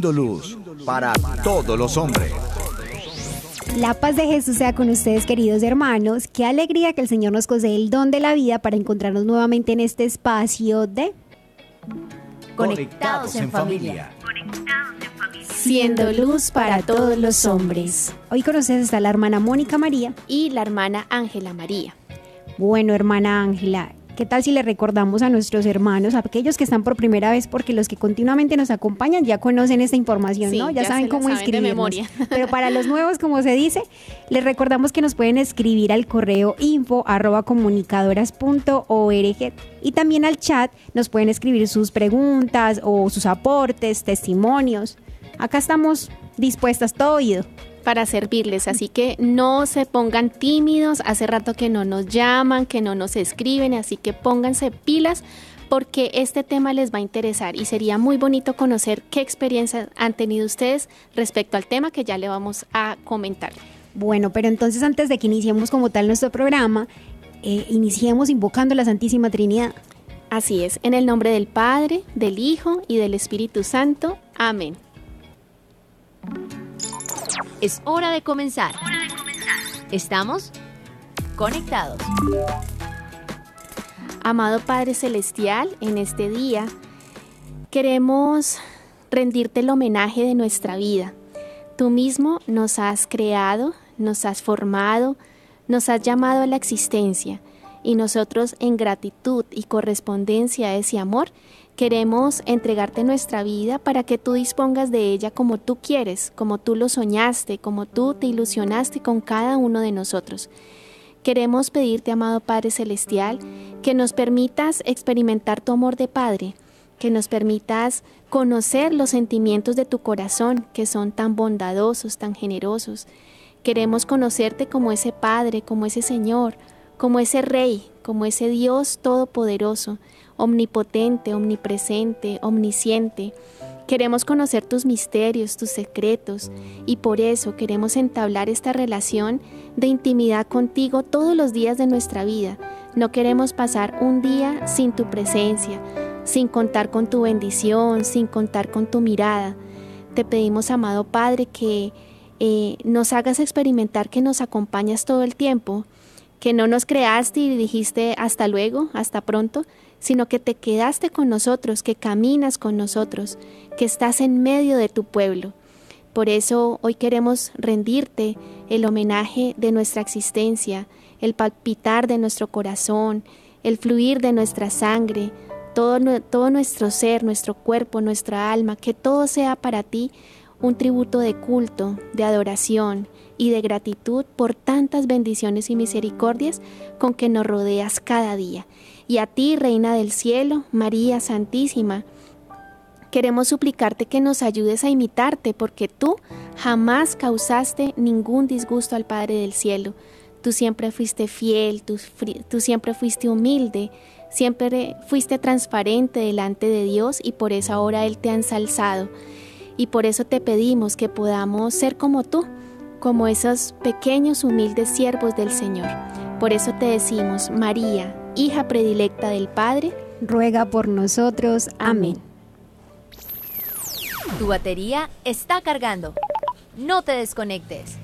Luz para todos los hombres. La paz de Jesús sea con ustedes, queridos hermanos. Qué alegría que el Señor nos concede el don de la vida para encontrarnos nuevamente en este espacio de Conectados en familia. Siendo luz para todos los hombres. Hoy con ustedes está la hermana Mónica María. Y la hermana Ángela María. Bueno, hermana Ángela, ¿qué tal si le recordamos a nuestros hermanos, a aquellos que están por primera vez, porque los que continuamente nos acompañan ya conocen esta información, Sí, ¿no? Ya, ya saben cómo memoria. Pero para los nuevos, como se dice, les recordamos que nos pueden escribir al correo info arroba comunicadoras.org y también al chat nos pueden escribir sus preguntas o sus aportes, testimonios. Acá estamos dispuestas, todo oído. Para servirles, así que no se pongan tímidos, hace rato que no nos llaman, que no nos escriben, así que pónganse pilas porque este tema les va a interesar y sería muy bonito conocer qué experiencias han tenido ustedes respecto al tema que ya le vamos a comentar. Bueno, pero entonces antes de que iniciemos como tal nuestro programa, eh, iniciemos invocando la Santísima Trinidad. Así es, en el nombre del Padre, del Hijo y del Espíritu Santo. Amén. Es hora de comenzar. Estamos conectados. Amado Padre Celestial, en este día queremos rendirte el homenaje de nuestra vida. Tú mismo nos has creado, nos has formado, nos has llamado a la existencia y nosotros en gratitud y correspondencia a ese amor queremos entregarte nuestra vida para que tú dispongas de ella como tú quieres, como tú lo soñaste, como tú te ilusionaste con cada uno de nosotros. Queremos pedirte, amado Padre Celestial, que nos permitas experimentar tu amor de Padre, que nos permitas conocer los sentimientos de tu corazón, que son tan bondadosos, tan generosos. Queremos conocerte como ese Padre, como ese Señor, como ese Rey, como ese Dios todopoderoso, omnipotente, omnipresente, omnisciente. Queremos conocer tus misterios, tus secretos, y por eso queremos entablar esta relación de intimidad contigo todos los días de nuestra vida. No queremos pasar un día sin tu presencia, sin contar con tu bendición, sin contar con tu mirada. Te pedimos, amado Padre, que eh, nos hagas experimentar que nos acompañas todo el tiempo, que no nos creaste y dijiste hasta luego, hasta pronto, sino que te quedaste con nosotros, que caminas con nosotros, que estás en medio de tu pueblo. Por eso hoy queremos rendirte el homenaje de nuestra existencia, el palpitar de nuestro corazón, el fluir de nuestra sangre, todo, todo nuestro ser, nuestro cuerpo, nuestra alma, que todo sea para ti un tributo de culto, de adoración y de gratitud por tantas bendiciones y misericordias con que nos rodeas cada día. Y a ti, Reina del Cielo, María Santísima, queremos suplicarte que nos ayudes a imitarte, porque tú jamás causaste ningún disgusto al Padre del Cielo. Tú siempre fuiste fiel, tú, tú siempre fuiste humilde, siempre fuiste transparente delante de Dios y por eso ahora Él te ha ensalzado. Y por eso te pedimos que podamos ser como tú, como esos pequeños humildes siervos del Señor. Por eso te decimos, María, hija predilecta del Padre, Ruega por nosotros. Amén. Tu batería está cargando. No te desconectes.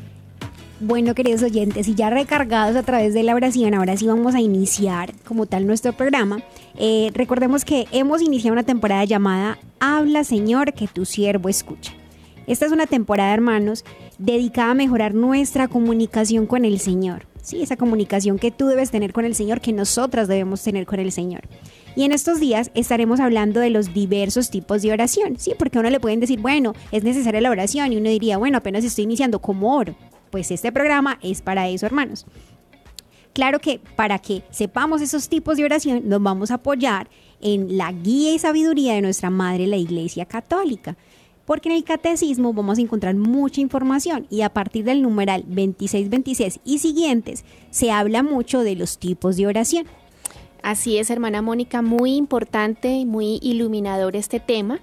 Bueno, queridos oyentes, y ya recargados a través de la oración, ahora sí vamos a iniciar como tal nuestro programa. Eh, recordemos que hemos iniciado una temporada llamada Habla Señor, que tu siervo escucha. Esta es una temporada, hermanos, dedicada a mejorar nuestra comunicación con el Señor. Sí, esa comunicación que tú debes tener con el Señor, que nosotras debemos tener con el Señor. Y en estos días estaremos hablando de los diversos tipos de oración, ¿sí? Porque a uno le pueden decir, bueno, es necesaria la oración y uno diría, bueno, apenas estoy iniciando, ¿cómo oro? Pues este programa es para eso, hermanos. Claro que para que sepamos esos tipos de oración nos vamos a apoyar en la guía y sabiduría de nuestra Madre la Iglesia Católica. Porque en el catecismo vamos a encontrar mucha información y a partir del numeral 2626 y siguientes se habla mucho de los tipos de oración. Así es, hermana Mónica, muy importante muy iluminador este tema.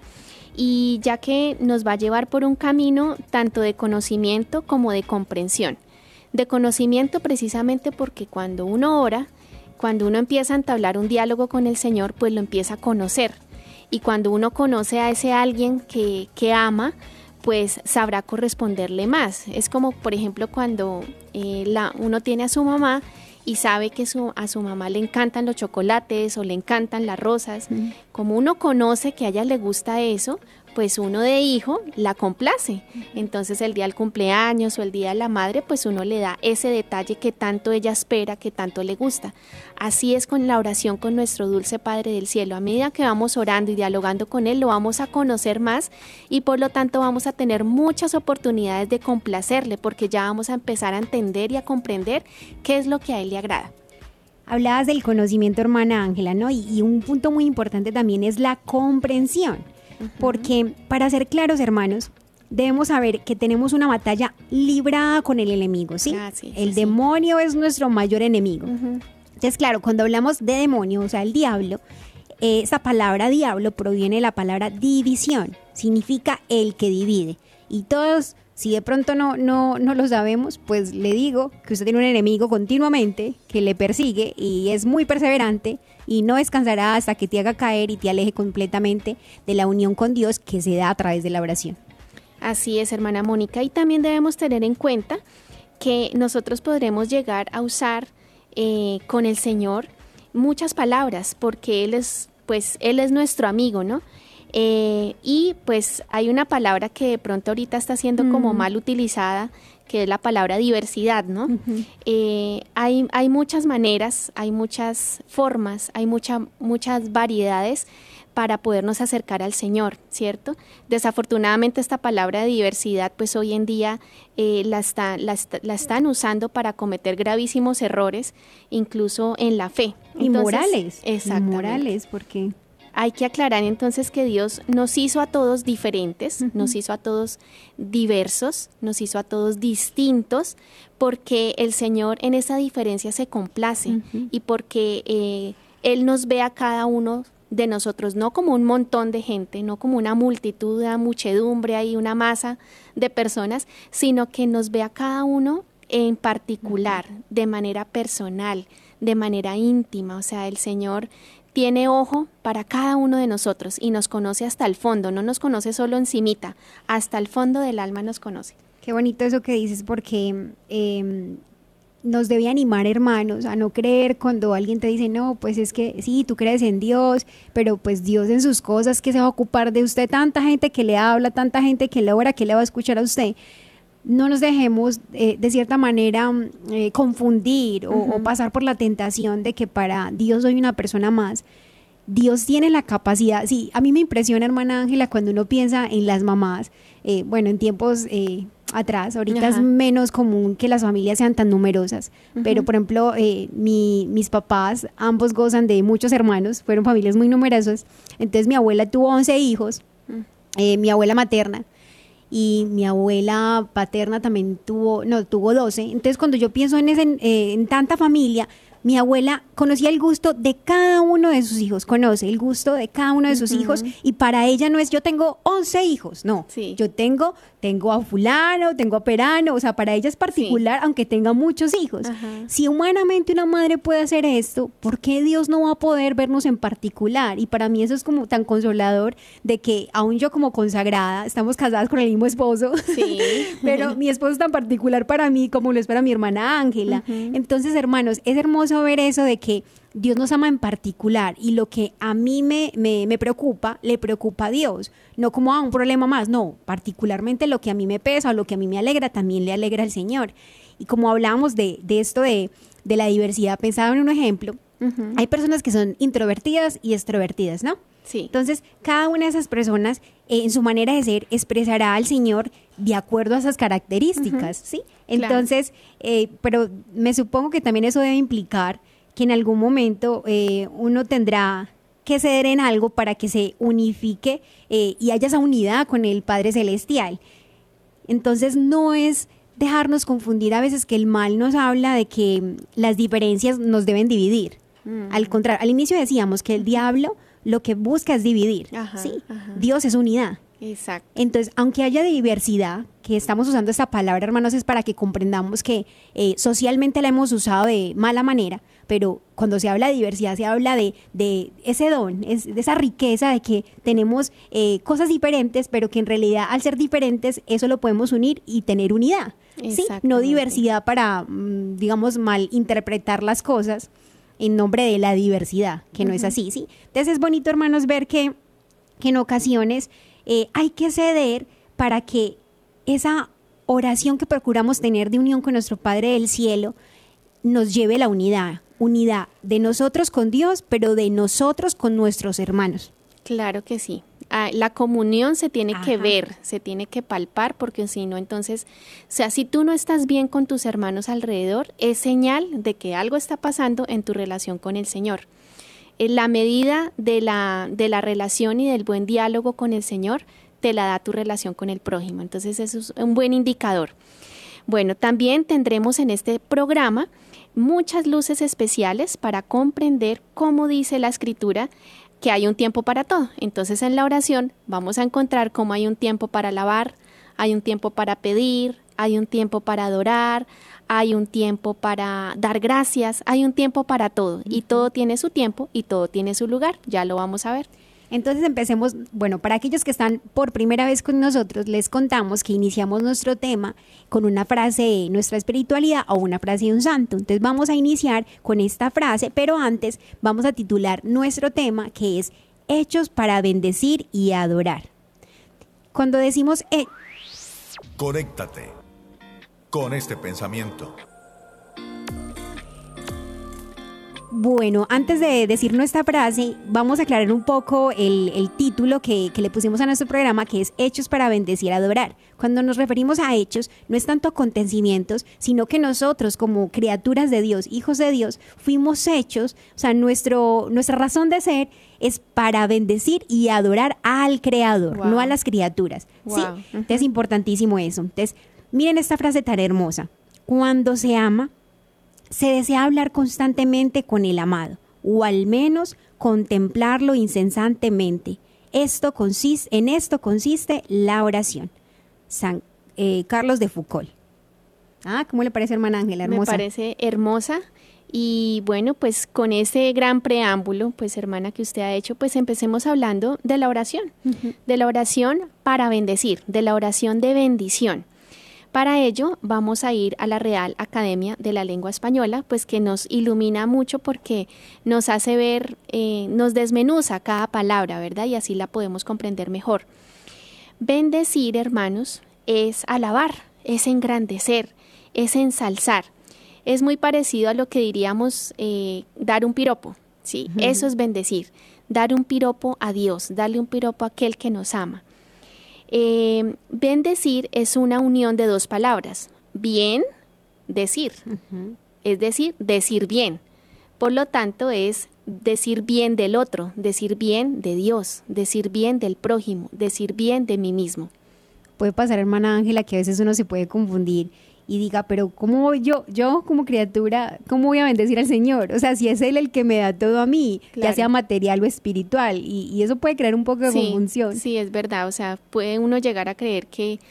y ya que nos va a llevar por un camino tanto de conocimiento como de comprensión. De conocimiento precisamente porque cuando uno ora, cuando uno empieza a entablar un diálogo con el Señor, pues lo empieza a conocer. Y cuando uno conoce a ese alguien que, que ama, pues sabrá corresponderle más. Es como, por ejemplo, cuando eh, la, uno tiene a su mamá y sabe que su, a su mamá le encantan los chocolates o le encantan las rosas. Como uno conoce que a ella le gusta eso, pues uno de hijo la complace. Entonces el día del cumpleaños o el día de la madre, pues uno le da ese detalle que tanto ella espera, que tanto le gusta. Así es con la oración con nuestro dulce Padre del Cielo. A medida que vamos orando y dialogando con Él, lo vamos a conocer más y por lo tanto vamos a tener muchas oportunidades de complacerle porque ya vamos a empezar a entender y a comprender qué es lo que a Él le agrada. Hablabas del conocimiento, hermana Ángela, ¿no? Y, y un punto muy importante también es la comprensión porque para ser claros, hermanos, debemos saber que tenemos una batalla librada con el enemigo, ¿sí? Ah, el demonio es nuestro mayor enemigo. Entonces, claro, cuando hablamos de demonio, o sea, el diablo, esa palabra diablo proviene de la palabra división, significa el que divide. Y todos si de pronto no, no, no lo sabemos, pues le digo que usted tiene un enemigo continuamente que le persigue y es muy perseverante y no descansará hasta que te haga caer y te aleje completamente de la unión con Dios que se da a través de la oración. Así es, hermana Mónica. Y también debemos tener en cuenta que nosotros podremos llegar a usar eh, con el Señor muchas palabras porque Él es, pues, Él es nuestro amigo, ¿no? Eh, y pues hay una palabra que de pronto ahorita está siendo como mal utilizada, que es la palabra diversidad, ¿no? Eh, hay, hay muchas maneras, hay muchas formas, hay mucha, muchas variedades para podernos acercar al Señor, ¿cierto? Desafortunadamente esta palabra de diversidad, pues hoy en día eh, la, la, están usando para cometer gravísimos errores, incluso en la fe. y morales. Exactamente. morales, porque hay que aclarar entonces que Dios nos hizo a todos diferentes, nos hizo a todos diversos, nos hizo a todos distintos, porque el Señor en esa diferencia se complace y porque eh, Él nos ve a cada uno de nosotros no como un montón de gente, no como una multitud, una muchedumbre y una masa de personas, sino que nos ve a cada uno en particular, de manera personal, de manera íntima. O sea, el Señor tiene ojo para cada uno de nosotros y nos conoce hasta el fondo, no nos conoce solo encimita, hasta el fondo del alma nos conoce. Qué bonito eso que dices porque em, nos debe animar, hermanos, a no creer cuando alguien te dice, no, pues es que sí, tú crees en Dios, pero pues Dios en sus cosas, que se va a ocupar de usted, tanta gente que le habla, tanta gente que le ora, que le va a escuchar a usted no nos dejemos eh, de cierta manera mm, eh, confundir o, pasar por la tentación de que para Dios soy una persona más. Dios tiene la capacidad, sí, a mí me impresiona, hermana Ángela, cuando uno piensa en las mamás, eh, bueno, en tiempos atrás, ahorita es menos común que las familias sean tan numerosas, pero por ejemplo, mi, mis papás, ambos gozan de muchos hermanos, fueron familias muy numerosas, entonces mi abuela tuvo 11 hijos, mm. mi abuela materna, y mi abuela paterna también tuvo, no, tuvo 12. Entonces cuando yo pienso en, ese, eh, en tanta familia, mi abuela conocía el gusto de cada uno de sus hijos, conoce el gusto de cada uno de sus hijos y para ella no es yo tengo 11 hijos, no, yo tengo tengo a fulano, tengo a perano, o sea, para ella es particular aunque tenga muchos hijos. Si humanamente una madre puede hacer esto, ¿por qué Dios no va a poder vernos en particular? Y para mí eso es como tan consolador de que aún yo como consagrada, estamos casadas con el mismo esposo, pero mi esposo es tan particular para mí como lo es para mi hermana Ángela. Entonces, hermanos, es hermoso ver eso de que Dios nos ama en particular y lo que a mí me, me, preocupa, le preocupa a Dios. No como a un problema más, no, particularmente lo que a mí me pesa o lo que a mí me alegra, también le alegra al Señor. Y como hablábamos de, esto de, la diversidad, pensaba en un ejemplo, hay personas que son introvertidas y extrovertidas, ¿no? Sí. Entonces, cada una de esas personas, eh, en su manera de ser, expresará al Señor de acuerdo a esas características, ¿sí? Entonces, eh, pero me supongo que también eso debe implicar que en algún momento eh, uno tendrá que ceder en algo para que se unifique eh, y haya esa unidad con el Padre Celestial. Entonces no es dejarnos confundir a veces que el mal nos habla de que las diferencias nos deben dividir. Mm. Al contrario, al inicio decíamos que el diablo lo que busca es dividir. Ajá, ¿sí? ajá. Dios es unidad. Exacto. Entonces, aunque haya diversidad, que estamos usando esta palabra, hermanos, es para que comprendamos que eh, socialmente la hemos usado de mala manera, pero cuando se habla de diversidad, se habla de, de ese don, es, de esa riqueza de que tenemos eh, cosas diferentes, pero que en realidad al ser diferentes, eso lo podemos unir y tener unidad. ¿sí? No diversidad para, mm, digamos, mal interpretar las cosas en nombre de la diversidad, que no es así, ¿sí? Entonces es bonito, hermanos, ver que que en ocasiones eh, hay que ceder para que esa oración que procuramos tener de unión con nuestro Padre del Cielo nos lleve la unidad, unidad de nosotros con Dios, pero de nosotros con nuestros hermanos. Claro que sí. Ah, la comunión se tiene que ver, se tiene que palpar, porque si no, entonces, o sea, si tú no estás bien con tus hermanos alrededor, es señal de que algo está pasando en tu relación con el Señor. En la medida de la, de la relación y del buen diálogo con el Señor, te la da tu relación con el prójimo. Entonces, eso es un buen indicador. Bueno, también tendremos en este programa muchas luces especiales para comprender cómo dice la escritura que hay un tiempo para todo. Entonces en la oración vamos a encontrar cómo hay un tiempo para alabar, hay un tiempo para pedir, hay un tiempo para adorar, hay un tiempo para dar gracias, hay un tiempo para todo. Y todo tiene su tiempo y todo tiene su lugar. Ya lo vamos a ver. Entonces empecemos, bueno, para aquellos que están por primera vez con nosotros, les contamos que iniciamos nuestro tema con una frase de nuestra espiritualidad o una frase de un santo. Entonces vamos a iniciar con esta frase, pero antes vamos a titular nuestro tema que es Hechos para bendecir y adorar. Cuando decimos eh, Conéctate con este pensamiento. Bueno, antes de decir nuestra frase, vamos a aclarar un poco el, el título que, que le pusimos a nuestro programa, que es Hechos para bendecir, adorar. Cuando nos referimos a hechos, no es tanto acontecimientos, sino que nosotros como criaturas de Dios, hijos de Dios, fuimos hechos, o sea, nuestro, nuestra razón de ser es para bendecir y adorar al Creador, Wow. no a las criaturas. ¿sí? Wow. Entonces es importantísimo eso. Entonces, miren esta frase tan hermosa. Cuando se ama, se desea hablar constantemente con el amado, o al menos contemplarlo incesantemente. Esto consiste, en esto consiste la oración. San eh, Carlos de Foucault. Ah, ¿cómo le parece, hermana Ángela? Me Hermosa. parece hermosa. Y bueno, pues con ese gran preámbulo, pues hermana que usted ha hecho, pues empecemos hablando de la oración, de la oración para bendecir, de la oración de bendición. Para ello vamos a ir a la Real Academia de la Lengua Española, pues que nos ilumina mucho porque nos hace ver, eh, nos desmenuza cada palabra, ¿verdad? Y así la podemos comprender mejor. Bendecir, hermanos, es alabar, es engrandecer, es ensalzar. Es muy parecido a lo que diríamos eh, dar un piropo, ¿sí? Eso es bendecir, dar un piropo a Dios, darle un piropo a aquel que nos ama. Eh, bendecir es una unión de dos palabras, bien, decir, es decir, decir bien. Por lo tanto, es decir bien del otro, decir bien de Dios, decir bien del prójimo, decir bien de mí mismo. Puede pasar, hermana Ángela, que a veces uno se puede confundir y diga, pero ¿cómo voy yo, yo como criatura, cómo voy a bendecir al Señor? O sea, si es Él el que me da todo a mí, ya sea material o espiritual, y, y eso puede crear un poco de confusión. Sí, es verdad. O sea, puede uno llegar a creer que,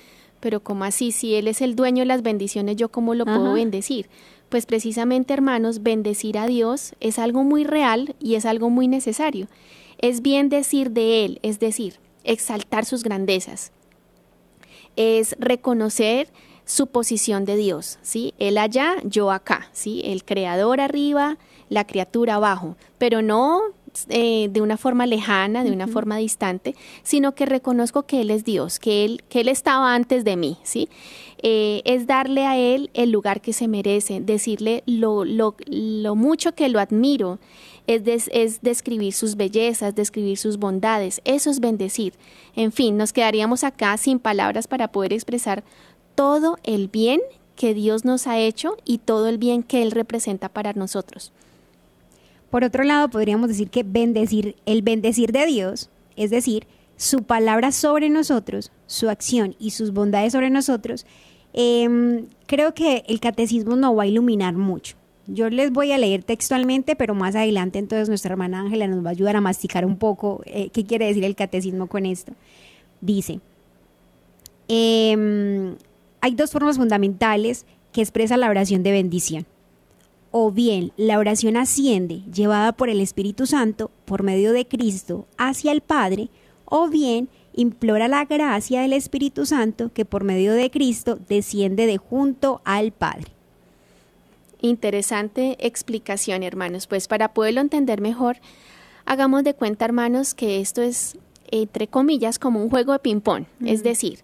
pero ¿cómo así? Si Él es el dueño de las bendiciones, ¿yo cómo lo puedo bendecir? Pues precisamente, hermanos, bendecir a Dios es algo muy real y es algo muy necesario. Es bien decir de Él, es decir, exaltar sus grandezas. Es reconocer su posición de Dios, ¿sí? Él allá, yo acá, ¿sí? El creador arriba, la criatura abajo, pero no eh, de una forma lejana, de una forma distante, sino que reconozco que Él es Dios, que Él, que él estaba antes de mí, ¿sí? Eh, es darle a Él el lugar que se merece, decirle lo, lo, lo mucho que lo admiro, es, des- es describir sus bellezas, describir sus bondades, eso es bendecir. En fin, nos quedaríamos acá sin palabras para poder expresar todo el bien que Dios nos ha hecho y todo el bien que Él representa para nosotros. Por otro lado, podríamos decir que bendecir, el bendecir de Dios, es decir, su palabra sobre nosotros, su acción y sus bondades sobre nosotros, em, creo que el catecismo nos va a iluminar mucho. Yo les voy a leer textualmente, pero más adelante entonces nuestra hermana Ángela nos va a ayudar a masticar un poco eh, qué quiere decir el catecismo con esto. Dice, em, hay dos formas fundamentales que expresa la oración de bendición. O bien la oración asciende, llevada por el Espíritu Santo, por medio de Cristo, hacia el Padre, o bien implora la gracia del Espíritu Santo que por medio de Cristo desciende de junto al Padre. Interesante explicación, hermanos. Pues para poderlo entender mejor, hagamos de cuenta, hermanos, que esto es, entre comillas, como un juego de ping-pong. Es decir,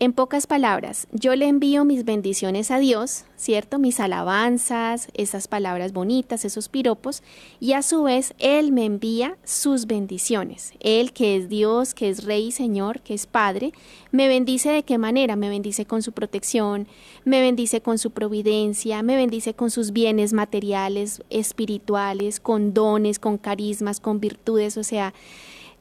en pocas palabras, yo le envío mis bendiciones a Dios, ¿cierto? Mis alabanzas, esas palabras bonitas, esos piropos, y a su vez Él me envía sus bendiciones. Él que es Dios, que es Rey y Señor, que es Padre, me bendice de qué manera? Me bendice con su protección, me bendice con su providencia, me bendice con sus bienes materiales, espirituales, con dones, con carismas, con virtudes, o sea,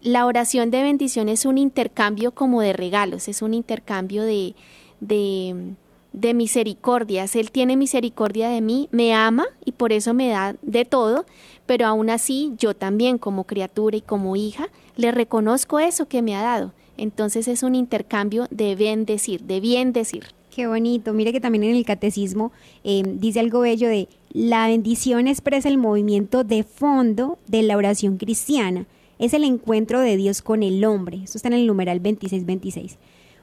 la oración de bendición es un intercambio como de regalos, es un intercambio de, de, misericordias. Él tiene misericordia de mí, me ama y por eso me da de todo, pero aún así yo también como criatura y como hija le reconozco eso que me ha dado. Entonces es un intercambio de bendecir, de bien decir. Qué bonito. Mire que también en el catecismo eh, dice algo bello de la bendición expresa el movimiento de fondo de la oración cristiana es el encuentro de Dios con el hombre. Esto está en el numeral 26-26. O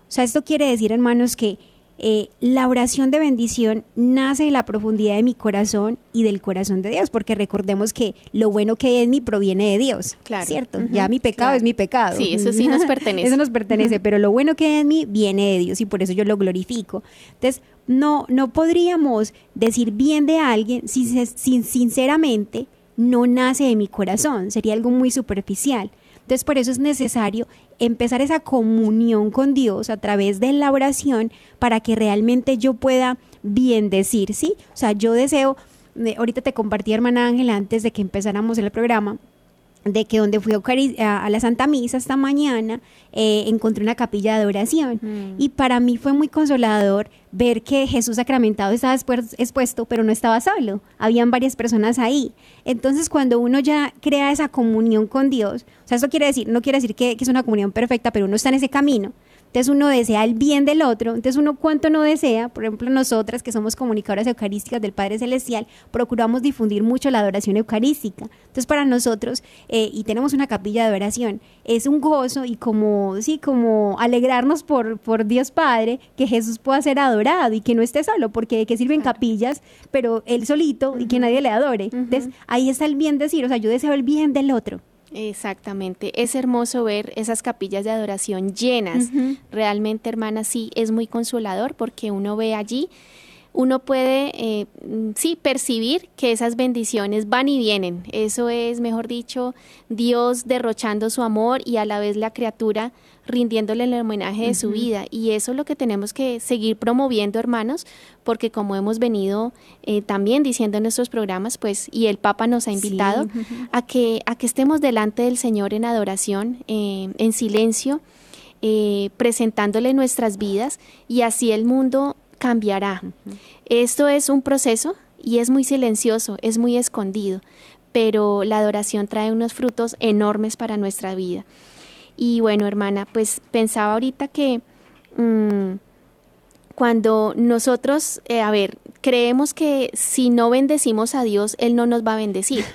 sea, esto quiere decir, hermanos, que eh, la oración de bendición nace de la profundidad de mi corazón y del corazón de Dios, porque recordemos que lo bueno que en mí proviene de Dios, claro. ¿cierto? ya mi pecado es mi pecado. Sí, eso sí nos pertenece. eso nos pertenece, pero lo bueno que en mí viene de Dios y por eso yo lo glorifico. Entonces, no, no podríamos decir bien de alguien si, si sinceramente no nace de mi corazón, sería algo muy superficial. Entonces por eso es necesario empezar esa comunión con Dios a través de la oración para que realmente yo pueda bien decir, ¿sí? O sea, yo deseo, eh, ahorita te compartí hermana Ángela antes de que empezáramos el programa, de que donde fui a, la Santa Misa esta mañana, eh, encontré una capilla de oración. Mm. Y para mí fue muy consolador ver que Jesús sacramentado estaba expuesto, pero no estaba solo. Habían varias personas ahí. Entonces, cuando uno ya crea esa comunión con Dios, o sea, eso quiere decir, no quiere decir que, que es una comunión perfecta, pero uno está en ese camino. Entonces uno desea el bien del otro, entonces uno cuánto no desea, por ejemplo nosotras que somos comunicadoras eucarísticas del Padre Celestial, procuramos difundir mucho la adoración eucarística. Entonces para nosotros, eh, y tenemos una capilla de oración, es un gozo y como, sí, como alegrarnos por, por Dios Padre, que Jesús pueda ser adorado y que no esté solo, porque de qué sirven capillas, pero él solito y que nadie le adore. Entonces ahí está el bien decir, o sea, yo deseo el bien del otro. Exactamente, es hermoso ver esas capillas de adoración llenas. Realmente, hermana, sí, es muy consolador porque uno ve allí, uno puede, eh, sí, percibir que esas bendiciones van y vienen. Eso es, mejor dicho, Dios derrochando su amor y a la vez la criatura rindiéndole el homenaje de su vida. Y eso es lo que tenemos que seguir promoviendo, hermanos, porque como hemos venido eh, también diciendo en nuestros programas, pues, y el Papa nos ha invitado a, que, a que estemos delante del Señor en adoración, eh, en silencio, eh, presentándole nuestras vidas, y así el mundo cambiará. Esto es un proceso y es muy silencioso, es muy escondido, pero la adoración trae unos frutos enormes para nuestra vida. Y bueno, hermana, pues pensaba ahorita que mm, cuando nosotros, eh, a ver, creemos que si no bendecimos a Dios, Él no nos va a bendecir.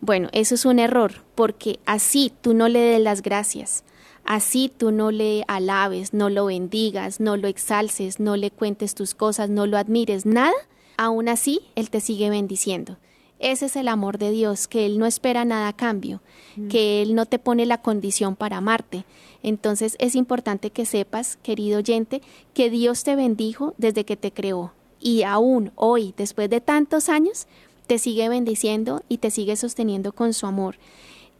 Bueno, eso es un error, porque así tú no le des las gracias, así tú no le alabes, no lo bendigas, no lo exalces, no le cuentes tus cosas, no lo admires, nada, aún así Él te sigue bendiciendo. Ese es el amor de Dios, que Él no espera nada a cambio, mm. que Él no te pone la condición para amarte. Entonces es importante que sepas, querido oyente, que Dios te bendijo desde que te creó y aún hoy, después de tantos años, te sigue bendiciendo y te sigue sosteniendo con su amor.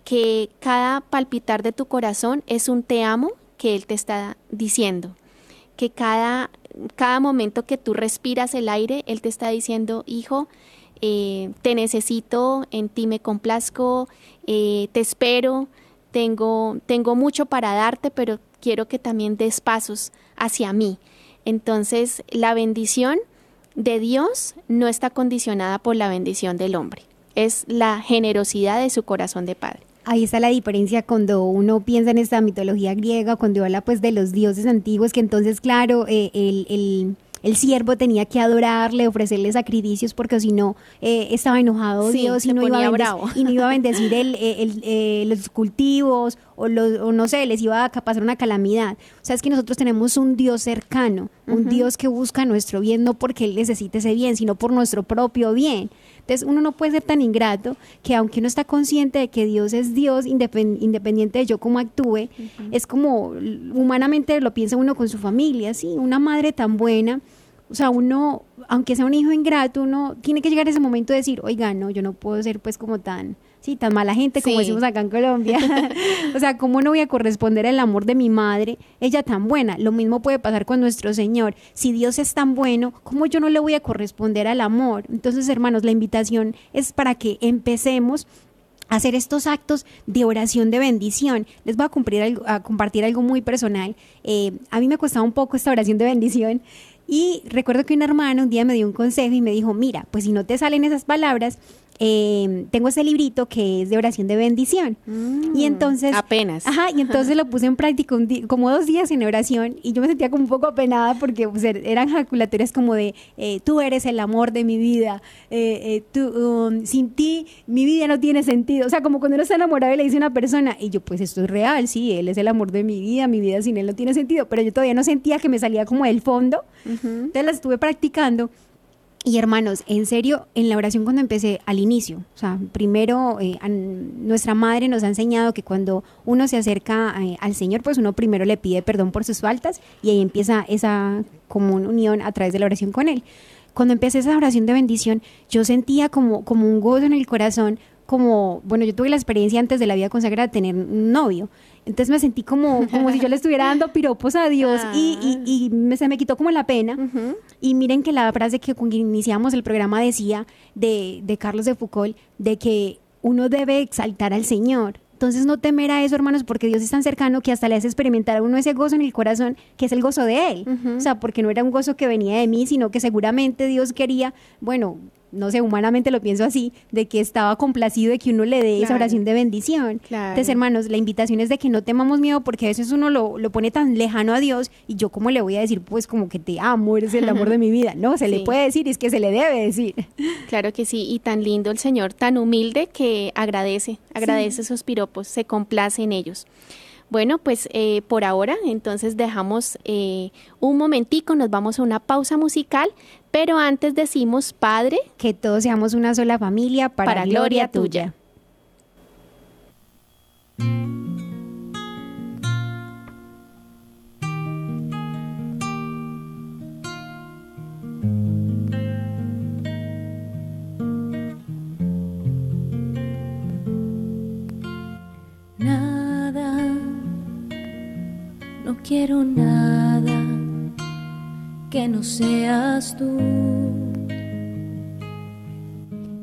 Que cada palpitar de tu corazón es un te amo que Él te está diciendo. Que cada, cada momento que tú respiras el aire, Él te está diciendo, hijo, eh, te necesito, en ti me complazco, eh, te espero, tengo, tengo mucho para darte, pero quiero que también des pasos hacia mí. Entonces, la bendición de Dios no está condicionada por la bendición del hombre, es la generosidad de su corazón de padre. Ahí está la diferencia cuando uno piensa en esta mitología griega, cuando habla pues de los dioses antiguos, que entonces, claro, eh, el, el el siervo tenía que adorarle, ofrecerle sacrificios, porque si no eh, estaba enojado Dios y no, iba a y no, iba a bendecir el, eh, los cultivos o, los, o no sé, les iba a pasar una calamidad. O sea, es que nosotros tenemos un Dios cercano, un Dios que busca nuestro bien, no porque Él necesite ese bien, sino por nuestro propio bien. Entonces uno no puede ser tan ingrato que aunque uno está consciente de que Dios es Dios, independiente de yo cómo actúe, es como humanamente lo piensa uno con su familia, sí, una madre tan buena. O sea, uno, aunque sea un hijo ingrato, uno tiene que llegar a ese momento de decir, oiga, no, yo no puedo ser pues como tan, sí, tan mala gente como decimos acá en Colombia. o sea, ¿cómo no voy a corresponder al amor de mi madre? Ella tan buena. Lo mismo puede pasar con nuestro Señor. Si Dios es tan bueno, ¿cómo yo no le voy a corresponder al amor? Entonces, hermanos, la invitación es para que empecemos a hacer estos actos de oración de bendición. Les voy a, cumplir algo, a compartir algo muy personal. Eh, a mí me costaba un poco esta oración de bendición. Y recuerdo que un hermano un día me dio un consejo y me dijo, mira, pues si no te salen esas palabras, eh, tengo ese librito que es de oración de bendición. Mm, y entonces... Apenas. Ajá, y entonces lo puse en práctica como dos días en oración y yo me sentía como un poco apenada porque pues, er, eran jaculatorias como de, eh, tú eres el amor de mi vida, eh, tú, um, sin ti mi vida no tiene sentido. O sea, como cuando uno está enamorado y le dice a una persona, y yo pues esto es real, sí, él es el amor de mi vida, mi vida sin él no tiene sentido, pero yo todavía no sentía que me salía como del fondo. Entonces la estuve practicando y hermanos, en serio, en la oración cuando empecé al inicio, o sea, primero eh, nuestra madre nos ha enseñado que cuando uno se acerca eh, al Señor, pues uno primero le pide perdón por sus faltas y ahí empieza esa común unión a través de la oración con Él. Cuando empecé esa oración de bendición, yo sentía como, como un gozo en el corazón, como, bueno, yo tuve la experiencia antes de la vida consagrada de tener un novio entonces me sentí como, como si yo le estuviera dando piropos a Dios y, y, y se me quitó como la pena. Y miren que la frase que cuando iniciamos el programa decía de, de Carlos de Foucault, de que uno debe exaltar al Señor. Entonces no temer a eso, hermanos, porque Dios es tan cercano que hasta le hace experimentar a uno ese gozo en el corazón, que es el gozo de Él. O sea, porque no era un gozo que venía de mí, sino que seguramente Dios quería, bueno, no sé, humanamente lo pienso así, de que estaba complacido de que uno le dé esa oración de bendición. Entonces, hermanos, la invitación es de que no temamos miedo porque a veces uno lo, lo, pone tan lejano a Dios y yo como le voy a decir, pues como que te amo, eres el amor de mi vida. No, se le puede decir y es que se le debe decir. Claro que sí, y tan lindo el Señor, tan humilde que agradece, agradece esos piropos, se complace en ellos. Bueno, pues eh, por ahora entonces dejamos eh, un momentico, nos vamos a una pausa musical, pero antes decimos, Padre, que todos seamos una sola familia para, gloria, tuya. Quiero nada que no seas tú.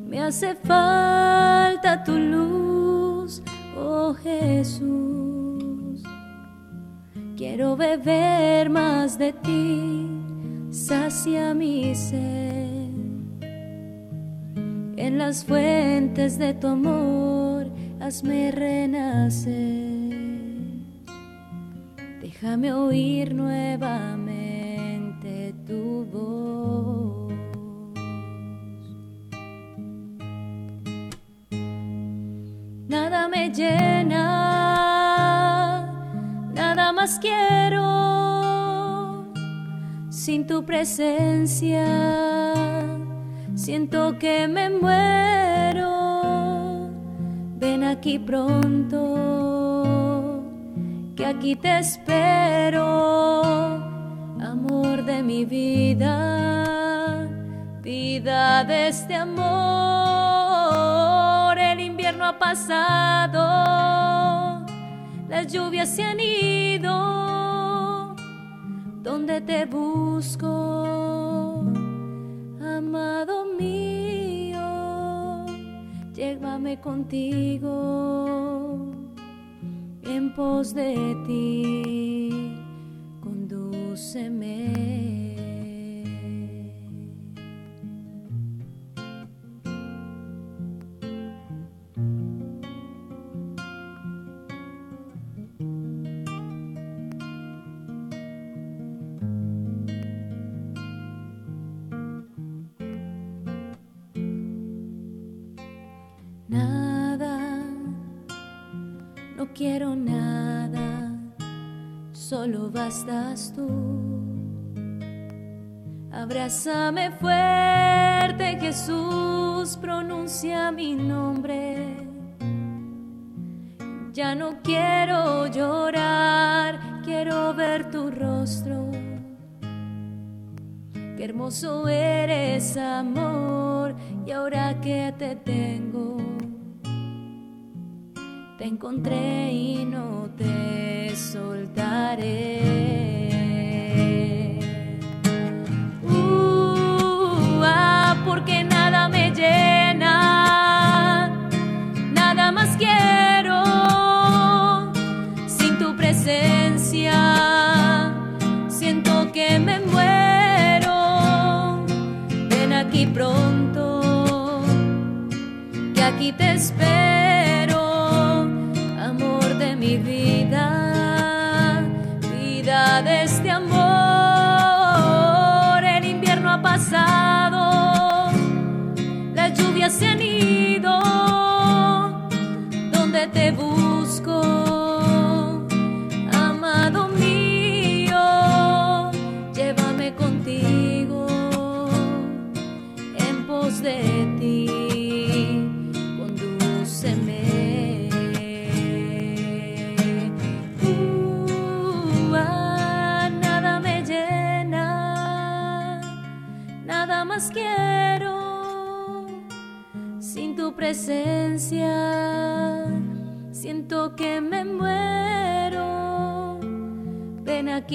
Me hace falta tu luz, oh Jesús. Quiero beber más de ti, sacia mi sed. En las fuentes de tu amor, hazme renacer. Déjame oír nuevamente tu voz. Nada me llena, nada más quiero sin tu presencia. Siento que me muero. Ven aquí pronto que aquí te espero, amor de mi vida, vida de este amor. El invierno ha pasado, las lluvias se han ido, donde te busco, amado mío, llévame contigo en pos de ti, condúceme. Solo bastas tú. Abrázame fuerte, Jesús, pronuncia mi nombre. Ya no quiero llorar, quiero ver tu rostro. Qué hermoso eres, amor, y ahora que te tengo, te encontré y no te soltaré.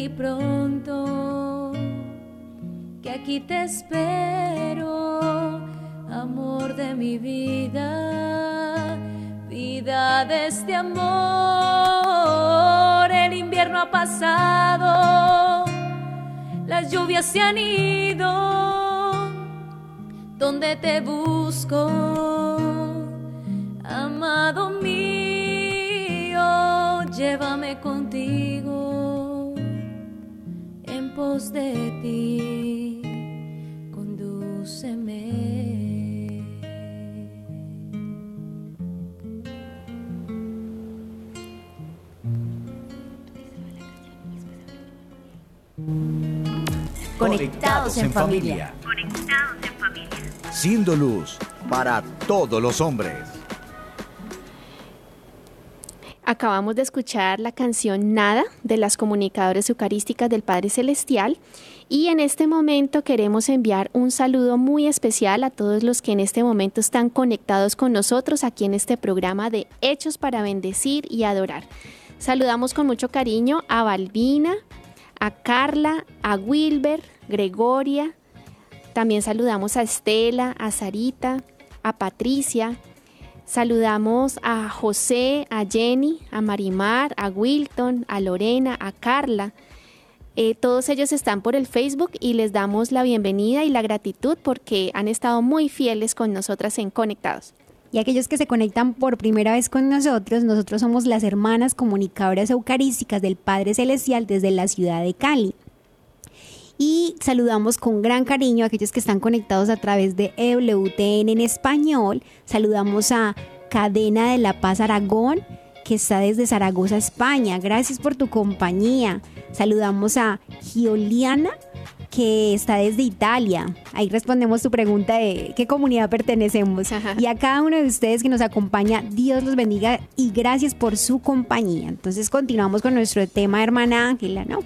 Aquí pronto que aquí te espero, amor de mi vida, vida de este amor. El invierno ha pasado, las lluvias se han ido, donde te busco, amado mío, llévame contigo en pos de ti, condúceme. Conectados en familia. Siendo luz para todos los hombres. Acabamos de escuchar la canción Nada de las comunicadoras eucarísticas del Padre Celestial y en este momento queremos enviar un saludo muy especial a todos los que en este momento están conectados con nosotros aquí en este programa de Hechos para Bendecir y Adorar. Saludamos con mucho cariño a Balbina, a Carla, a Wilber, Gregoria, también saludamos a Estela, a Sarita, a Patricia, Saludamos a José, a Jenny, a Marimar, a Wilton, a Lorena, a Carla. Eh, todos ellos están por el Facebook y les damos la bienvenida y la gratitud porque han estado muy fieles con nosotras en Conectados. Y aquellos que se conectan por primera vez con nosotros, nosotros somos las hermanas comunicadoras eucarísticas del Padre Celestial desde la ciudad de Cali. Y saludamos con gran cariño a aquellos que están conectados a través de EWTN en español. Saludamos a Cadena de la Paz Aragón, que está desde Zaragoza, España. Gracias por tu compañía. Saludamos a Gioliana, que está desde Italia. Ahí respondemos tu pregunta de qué comunidad pertenecemos. Ajá. Y a cada uno de ustedes que nos acompaña, Dios los bendiga y gracias por su compañía. Entonces continuamos con nuestro tema, hermana Ángela, ¿no?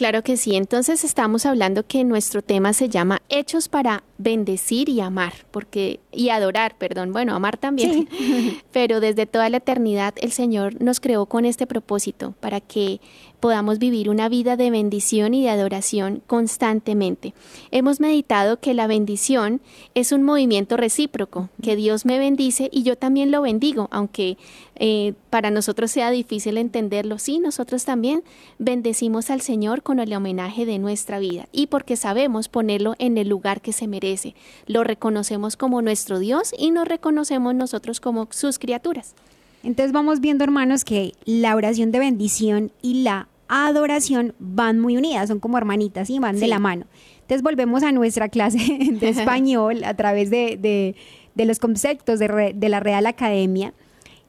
Claro que sí, entonces estamos hablando que nuestro tema se llama Hechos para bendecir y amar, porque y adorar, perdón, bueno, amar también. Pero desde toda la eternidad el Señor nos creó con este propósito para que podamos vivir una vida de bendición y de adoración constantemente. Hemos meditado que la bendición es un movimiento recíproco, que Dios me bendice y yo también lo bendigo, aunque eh, para nosotros sea difícil entenderlo. Sí, nosotros también bendecimos al Señor con el homenaje de nuestra vida y porque sabemos ponerlo en el lugar que se merece. Lo reconocemos como nuestro Dios y nos reconocemos nosotros como sus criaturas. Entonces vamos viendo, hermanos, que la oración de bendición y la adoración van muy unidas, son como hermanitas y van de la mano. Entonces volvemos a nuestra clase de español a través de, de de los conceptos de, re- de la Real Academia,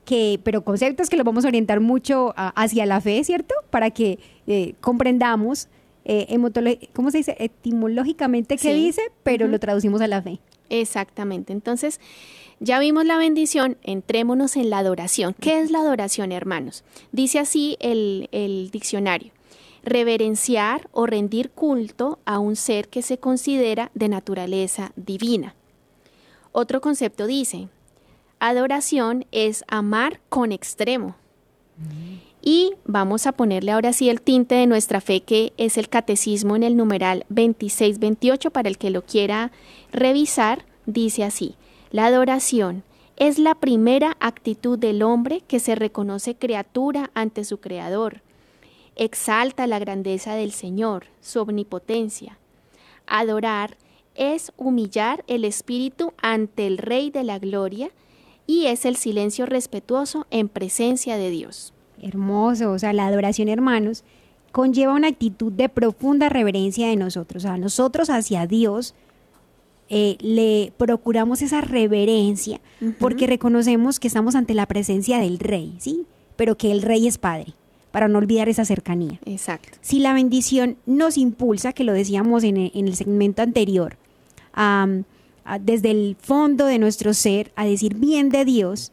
que, pero conceptos que los vamos a orientar mucho a- hacia la fe, ¿cierto? Para que eh, comprendamos, eh, ¿cómo se dice? Etimológicamente qué Sí. dice, pero lo traducimos a la fe. Exactamente. Entonces, ya vimos la bendición, entrémonos en la adoración. ¿Qué es la adoración, hermanos? Dice así el, el diccionario. Reverenciar o rendir culto a un ser que se considera de naturaleza divina. Otro concepto dice, adoración es amar con extremo. Y vamos a ponerle ahora sí el tinte de nuestra fe, que es el catecismo en el numeral 2628, para el que lo quiera revisar, dice así, la adoración es la primera actitud del hombre que se reconoce criatura ante su Creador. Exalta la grandeza del Señor, su omnipotencia. Adorar es humillar el espíritu ante el Rey de la Gloria y es el silencio respetuoso en presencia de Dios. Hermoso, o sea, la adoración, hermanos, conlleva una actitud de profunda reverencia de nosotros, o sea, nosotros hacia Dios eh, le procuramos esa reverencia porque reconocemos que estamos ante la presencia del Rey, ¿sí? Pero que el Rey es Padre, para no olvidar esa cercanía. Exacto. Si la bendición nos impulsa, que lo decíamos en el, en el segmento anterior, a- desde el fondo de nuestro ser a decir bien de Dios,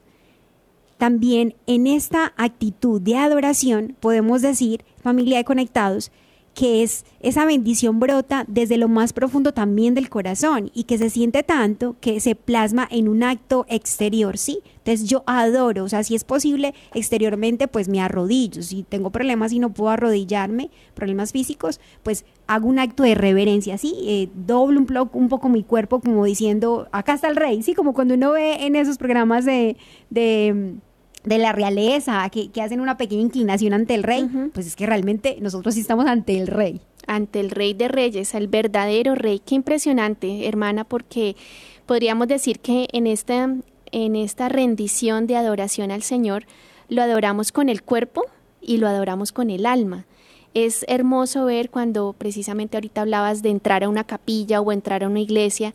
también en esta actitud de adoración podemos decir, familia de conectados, que es esa bendición brota desde lo más profundo también del corazón y que se siente tanto que se plasma en un acto exterior, ¿sí? Entonces yo adoro, o sea, si es posible exteriormente, pues me arrodillo. Si tengo problemas y no puedo arrodillarme, problemas físicos, pues hago un acto de reverencia, ¿sí? Eh, doblo un, un poco mi cuerpo como diciendo, acá está el rey, ¿sí? Como cuando uno ve en esos programas de de la realeza, que, que hacen una pequeña inclinación ante el rey, pues es que realmente nosotros sí estamos ante el rey. ante el Rey de Reyes, el verdadero Rey. Qué impresionante, hermana, porque podríamos decir que en esta, en esta rendición de adoración al Señor, lo adoramos con el cuerpo y lo adoramos con el alma. Es hermoso ver cuando precisamente ahorita hablabas de entrar a una capilla o entrar a una iglesia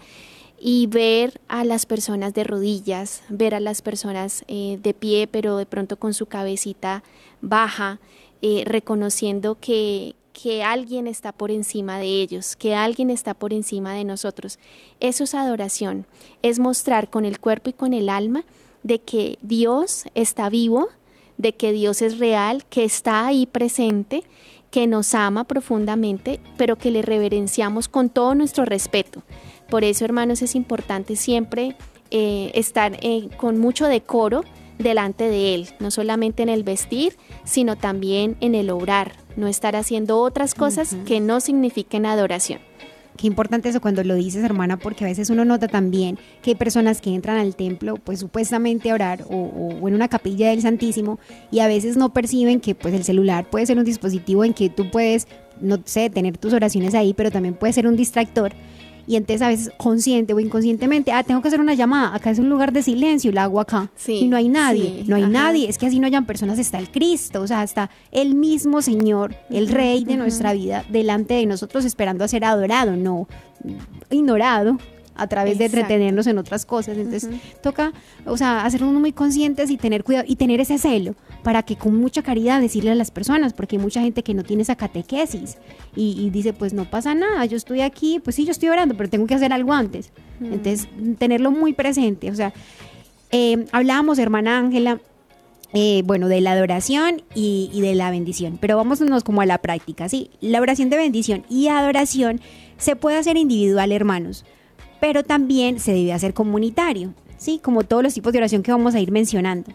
y ver a las personas de rodillas, ver a las personas eh, de pie, pero de pronto con su cabecita baja, eh, reconociendo que, que alguien está por encima de ellos, que alguien está por encima de nosotros. Eso es adoración, es mostrar con el cuerpo y con el alma de que Dios está vivo, de que Dios es real, que está ahí presente, que nos ama profundamente, pero que le reverenciamos con todo nuestro respeto. Por eso, hermanos, es importante siempre eh, estar eh, con mucho decoro delante de Él, no solamente en el vestir, sino también en el obrar, no estar haciendo otras cosas que no signifiquen adoración. Qué importante eso cuando lo dices, hermana, porque a veces uno nota también que hay personas que entran al templo, pues supuestamente a orar o, o- o en una capilla del Santísimo y a veces no perciben que pues el celular puede ser un dispositivo en que tú puedes, no sé, tener tus oraciones ahí, pero también puede ser un distractor. Y entonces a veces consciente o inconscientemente, ah, tengo que hacer una llamada, acá es un lugar de silencio, la hago acá. Sí, y no hay nadie, sí, no hay ajá. nadie, es que así no hayan personas, está el Cristo, o sea, está el mismo Señor, el Rey de nuestra vida, delante de nosotros esperando a ser adorado, no ignorado a través de entretenernos en otras cosas. Entonces, toca, o sea, hacernos muy conscientes y tener cuidado y tener ese celo para que con mucha caridad decirle a las personas, porque hay mucha gente que no tiene esa catequesis y, y dice, pues no pasa nada, yo estoy aquí, pues sí, yo estoy orando, pero tengo que hacer algo antes. Entonces, tenerlo muy presente, o sea, eh, hablábamos, hermana Ángela, eh, bueno, de la adoración y, y de la bendición. Pero vámonos como a la práctica, ¿sí? La oración de bendición y adoración se puede hacer individual, hermanos, pero también se debe hacer comunitario, ¿sí? Como todos los tipos de oración que vamos a ir mencionando.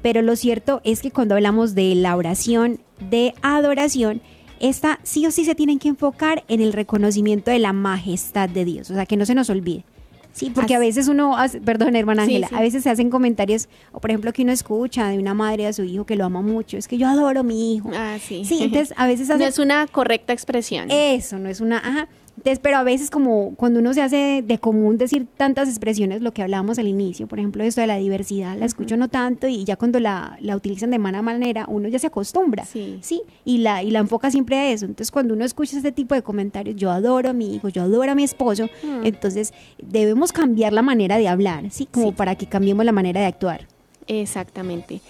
Pero lo cierto es que cuando hablamos de la oración de adoración, esta sí o sí se tienen que enfocar en el reconocimiento de la majestad de Dios, o sea, que no se nos olvide. Sí, porque a veces uno, hace- perdón hermana Sí, Ángela, sí. a veces se hacen comentarios, o por ejemplo que uno escucha de una madre a su hijo que lo ama mucho, es que yo adoro a mi hijo. Ah, sí. Sí, entonces a veces no hace- es una correcta expresión. eso no es una, ajá. Entonces, pero a veces como cuando uno se hace de común decir tantas expresiones, lo que hablábamos al inicio, por ejemplo, esto de la diversidad, la escucho no tanto y ya cuando la, la utilizan de mala manera, uno ya se acostumbra, Sí. ¿sí? Y la, y la enfoca siempre a eso. Entonces, cuando uno escucha este tipo de comentarios, yo adoro a mi hijo, yo adoro a mi esposo, entonces debemos cambiar la manera de hablar, ¿sí? Como Sí. para que cambiemos la manera de actuar. Exactamente.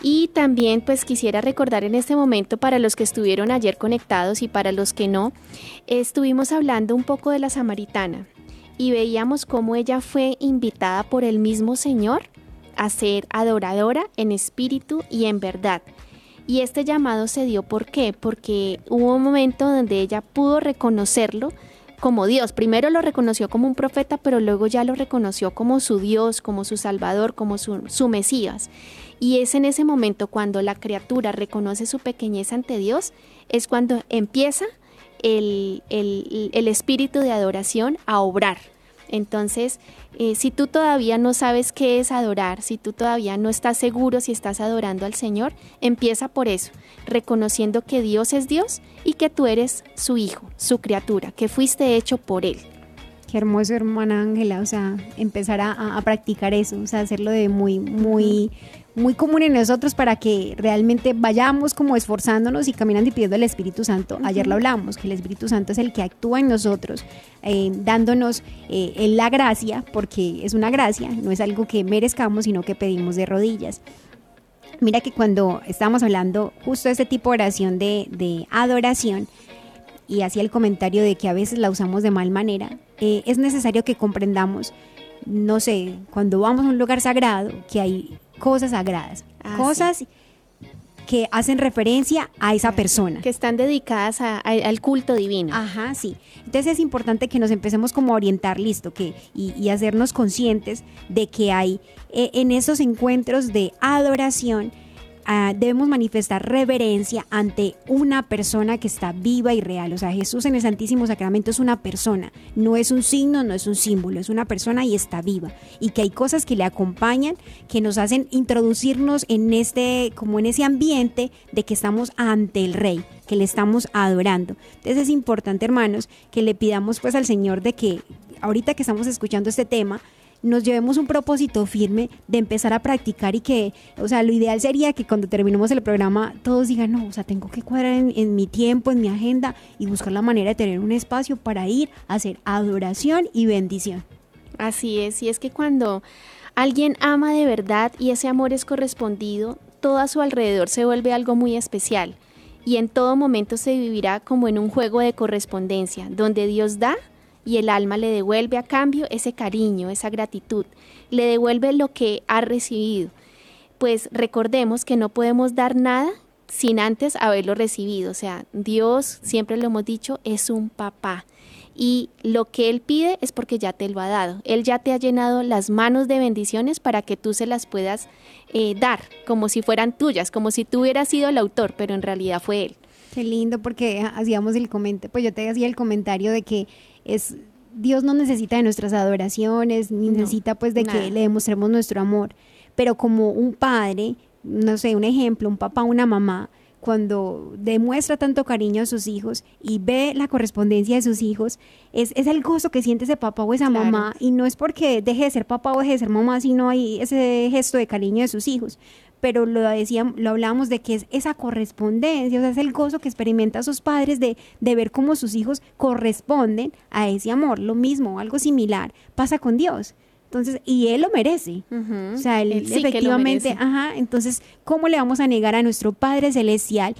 Y también pues quisiera recordar en este momento para los que estuvieron ayer conectados y para los que no, estuvimos hablando un poco de la samaritana y veíamos cómo ella fue invitada por el mismo Señor a ser adoradora en espíritu y en verdad. Y este llamado se dio ¿por qué? Porque hubo un momento donde ella pudo reconocerlo como Dios. Primero lo reconoció como un profeta, pero luego ya lo reconoció como su Dios, como su Salvador, como su, su Mesías. Y es en ese momento cuando la criatura reconoce su pequeñez ante Dios, es cuando empieza el, el- el espíritu de adoración a obrar. Entonces, eh, si tú todavía no sabes qué es adorar, si tú todavía no estás seguro si estás adorando al Señor, empieza por eso, reconociendo que Dios es Dios y que tú eres su hijo, su criatura, que fuiste hecho por Él. Qué hermoso, hermana Ángela, o sea, empezar a, practicar eso, o sea, hacerlo de muy, muy, muy común en nosotros para que realmente vayamos como esforzándonos y caminando y pidiendo al Espíritu Santo. Ayer lo hablamos, que el Espíritu Santo es el que actúa en nosotros, eh, dándonos eh, en la gracia, porque es una gracia, no es algo que merezcamos, sino que pedimos de rodillas. Mira que cuando estábamos hablando justo de este tipo de oración de, de adoración, y hacía el comentario de que a veces la usamos de mal manera, eh, es necesario que comprendamos, no sé, cuando vamos a un lugar sagrado, que hay cosas sagradas, Ah, cosas que hacen referencia a esa persona. Que están dedicadas a- a- al culto divino. Ajá, sí. Entonces es importante que nos empecemos como a orientar, listo, que, y, y hacernos conscientes de que hay eh, en esos encuentros de adoración, ah, debemos manifestar reverencia ante una persona que está viva y real. O sea, Jesús en el Santísimo Sacramento es una persona, no es un signo, no es un símbolo, es una persona y está viva. Y que hay cosas que le acompañan, que nos hacen introducirnos en este, como en ese ambiente de que estamos ante el Rey que le estamos adorando. Entonces es importante, hermanos, que le pidamos pues al Señor de que ahorita que estamos escuchando este tema, nos llevemos un propósito firme de empezar a practicar y que, o sea, lo ideal sería que cuando terminemos el programa todos digan, no, o sea, tengo que cuadrar en, en mi tiempo, en mi agenda y buscar la manera de tener un espacio para ir a hacer adoración y bendición. Así es, y es que cuando alguien ama de verdad y ese amor es correspondido, todo a su alrededor se vuelve algo muy especial y en todo momento se vivirá como en un juego de correspondencia, donde Dios da y el alma le devuelve a cambio ese cariño, esa gratitud, le devuelve lo que ha recibido. Pues recordemos que no podemos dar nada sin antes haberlo recibido, o sea, Dios, siempre lo hemos dicho, es un papá y lo que Él pide es porque ya te lo ha dado. Él ya te ha llenado las manos de bendiciones para que tú se las puedas eh, dar, como si fueran tuyas, como si tú hubieras sido el autor, pero en realidad fue Él. Qué lindo porque hacíamos el comentario, pues yo te hacía el comentario de que es Dios no necesita de nuestras adoraciones, ni No, necesita pues de nada. que le demostremos nuestro amor, pero como un padre, no sé, un ejemplo, un papá, una mamá, cuando demuestra tanto cariño a sus hijos y ve la correspondencia de sus hijos, es, es el gozo que siente ese papá o esa Claro. mamá, y no es porque deje de ser papá o deje de ser mamá, sino hay ese gesto de cariño de sus hijos. Pero lo decíamos, lo hablábamos de que es esa correspondencia, o sea, es el gozo que experimenta sus padres de, de ver cómo sus hijos corresponden a ese amor. Lo mismo, algo similar, pasa con Dios. Entonces, y él lo merece. O sea, él, sí efectivamente, ajá, entonces, ¿cómo le vamos a negar a nuestro Padre Celestial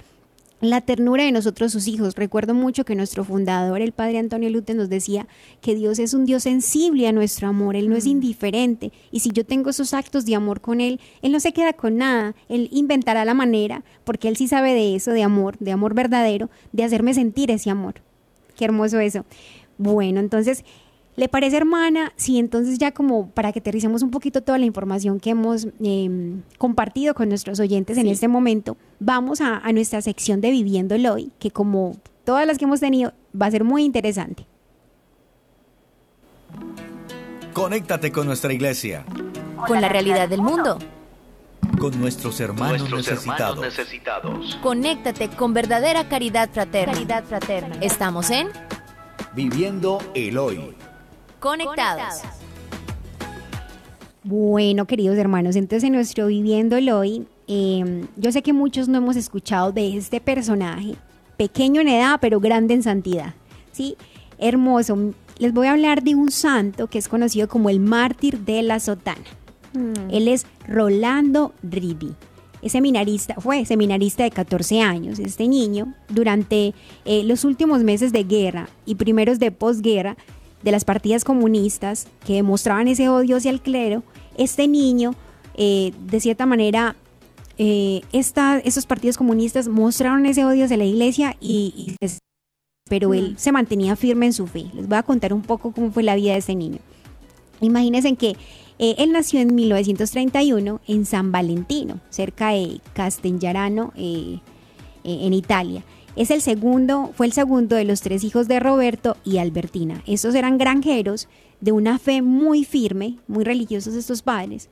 la ternura de nosotros sus hijos? Recuerdo mucho que nuestro fundador, el Padre Antonio Lute, nos decía que Dios es un Dios sensible a nuestro amor, Él no es indiferente, y si yo tengo esos actos de amor con Él, Él no se queda con nada, Él inventará la manera, porque Él sí sabe de eso, de amor, de amor verdadero, de hacerme sentir ese amor. Qué hermoso eso. Bueno, entonces, ¿le parece, hermana? Sí, entonces ya como para que aterricemos un poquito toda la información que hemos eh, compartido con nuestros oyentes en este momento, vamos a, a nuestra sección de Viviéndolo hoy, que como todas las que hemos tenido, va a ser muy interesante. Conéctate con nuestra iglesia, Con la realidad del mundo. con nuestros hermanos Nuestros necesitados. hermanos necesitados. Conéctate con verdadera caridad fraterna. Caridad fraterna. Estamos en Viviendo el hoy. Conectados. Bueno, queridos hermanos, entonces en nuestro Viviendo el Hoy, eh, yo sé que muchos no hemos escuchado de este personaje, pequeño en edad, pero grande en santidad. ¿sí? Hermoso. Les voy a hablar de un santo que es conocido como el mártir de la sotana. Mm. Él es Rolando Rivi. Es seminarista, fue seminarista de 14 años. Este niño, durante eh, los últimos meses de guerra y primeros de posguerra de las partidas comunistas que demostraban ese odio hacia el clero, este niño, eh, de cierta manera, eh, esta- esos partidos comunistas mostraron ese odio hacia la iglesia y, pero él se mantenía firme en su fe. Les voy a contar un poco cómo fue la vida de este niño. Imagínense que eh, él nació en 1931 en San Valentino, cerca de Castellarano, eh, en Italia. Es el segundo, fue el segundo de los tres hijos de Roberto y Albertina. Estos eran granjeros de una fe muy firme, muy religiosos estos padres.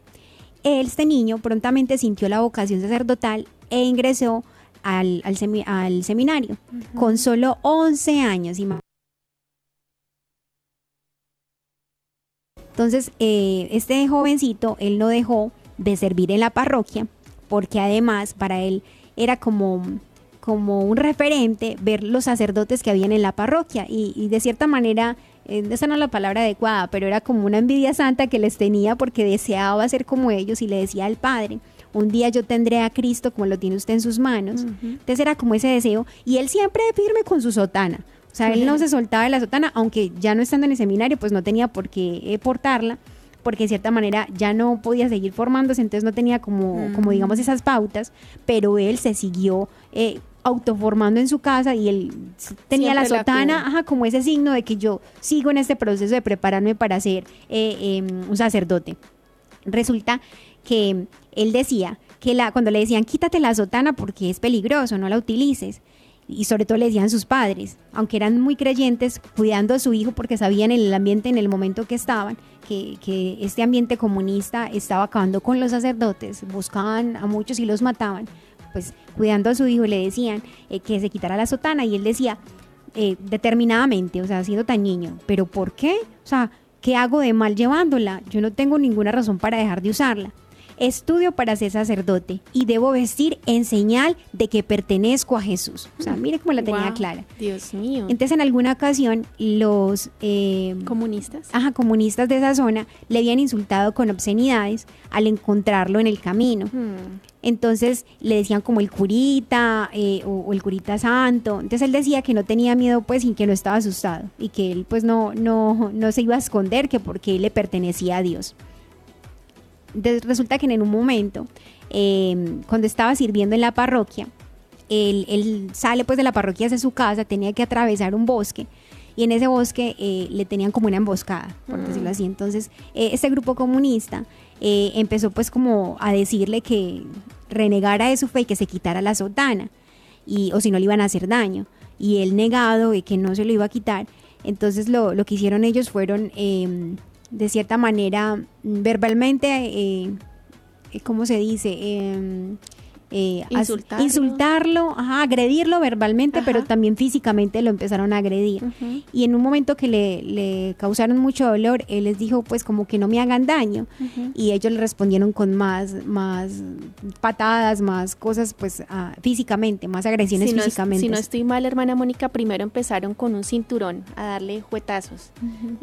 Este niño prontamente sintió la vocación sacerdotal e ingresó al, al semi- al seminario con solo 11 años. ima- Entonces, eh, este jovencito, él no dejó de servir en la parroquia, porque además para él era como, como un referente ver los sacerdotes que habían en la parroquia. Y, y de cierta manera, eh, esa no es la palabra adecuada, pero era como una envidia santa que les tenía porque deseaba ser como ellos y le decía al Padre, un día yo tendré a Cristo como lo tiene usted en sus manos. Entonces era como ese deseo. Y él siempre firme con su sotana. O sea, él no se soltaba de la sotana, aunque ya no estando en el seminario, pues no tenía por qué eh, portarla, porque de cierta manera ya no podía seguir formándose, entonces no tenía como, como digamos, esas pautas, pero él se siguió eh, autoformando en su casa y él tenía la Siempre la sotana, ajá, como ese signo de que yo sigo en este proceso de prepararme para ser eh, em, un sacerdote. Resulta que él decía que la, cuando le decían quítate la sotana porque es peligroso, no la utilices. Y sobre todo le decían sus padres, aunque eran muy creyentes, cuidando a su hijo porque sabían el ambiente en el momento que estaban, que, que este ambiente comunista estaba acabando con los sacerdotes, buscaban a muchos y los mataban, pues cuidando a su hijo le decían eh, que se quitara la sotana y él decía eh, determinadamente, o sea, siendo tan niño, pero ¿por qué? O sea, ¿qué hago de mal llevándola? Yo no tengo ninguna razón para dejar de usarla. Estudio para ser sacerdote y debo vestir en señal de que pertenezco a Jesús. O sea, mire cómo la tenía clara. Dios mío. Entonces, en alguna ocasión, los eh, Comunistas. ajá, comunistas de esa zona le habían insultado con obscenidades al encontrarlo en el camino. Hmm. Entonces le decían como el curita eh, o, o el curita santo. Entonces él decía que no tenía miedo pues y que no estaba asustado y que él pues no, no, no se iba a esconder que porque él le pertenecía a Dios. Resulta que en un momento, eh, cuando estaba sirviendo en la parroquia, él, él sale pues de la parroquia hacia su casa, tenía que atravesar un bosque y en ese bosque eh, le tenían como una emboscada, por decirlo así. Entonces, eh, este grupo comunista eh, empezó pues como a decirle que renegara de su fe y que se quitara la sotana, y, o si no le iban a hacer daño. Y él negado de que no se lo iba a quitar. Entonces lo, lo que hicieron ellos fueron, eh, de cierta manera, mm, verbalmente, eh, eh, ¿cómo se dice? Eh, eh, Insultarlo. insultarlo, ajá, agredirlo verbalmente, pero también físicamente lo empezaron a agredir. Y en un momento que le, le causaron mucho dolor, él les dijo pues como que no me hagan daño. Y ellos le respondieron con más, más patadas, más cosas pues ah, físicamente, más agresiones Si no, es- físicamente. si no estoy mal, hermana Mónica, primero empezaron con un cinturón a darle juetazos